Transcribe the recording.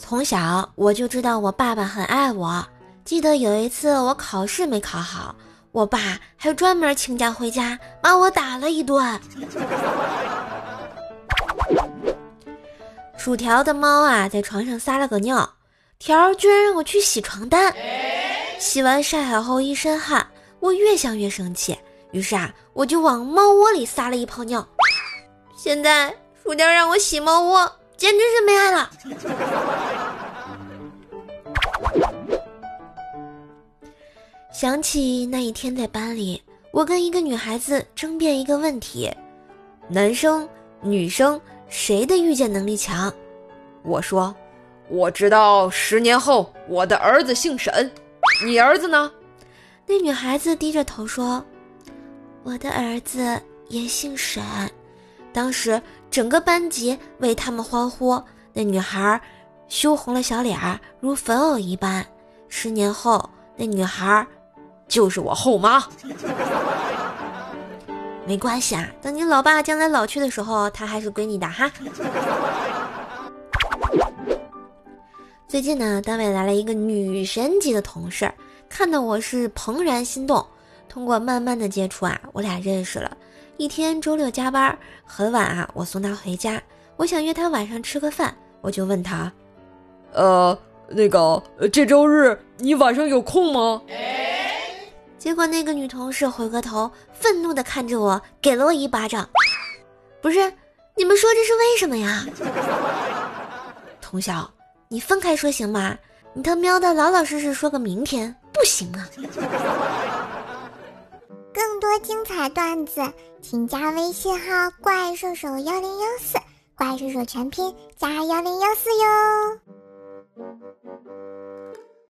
从小我就知道我爸爸很爱我。记得有一次我考试没考好，我爸还专门请假回家把我打了一顿。薯条的猫啊，在床上撒了个尿，条居然让我去洗床单。洗完晒好后一身汗，我越想越生气，于是啊，我就往猫窝里撒了一泡尿。现在薯条让我洗猫窝，简直是没爱了。想起那一天在班里，我跟一个女孩子争辩一个问题：男生、女生谁的预见能力强？我说，我知道十年后我的儿子姓沈，你儿子呢？那女孩子低着头说：“我的儿子也姓沈。”当时整个班级为他们欢呼，那女孩羞红了小脸儿，如粉藕一般。十年后，那女孩。就是我后妈，没关系啊。等你老爸将来老去的时候，他还是归你的哈。最近呢，单位来了一个女神级的同事，看到我是怦然心动。通过慢慢的接触啊，我俩认识了。一天周六加班很晚啊，我送他回家，我想约他晚上吃个饭，我就问他，呃，那个这周日你晚上有空吗？结果那个女同事回过头，愤怒的看着我，给了我一巴掌。不是，你们说这是为什么呀？童晓，你分开说行吗？你他喵的老老实实说个明天，不行啊！多精彩段子，请加微信号“怪兽手幺零幺四”，怪兽手全拼加幺零幺四哟。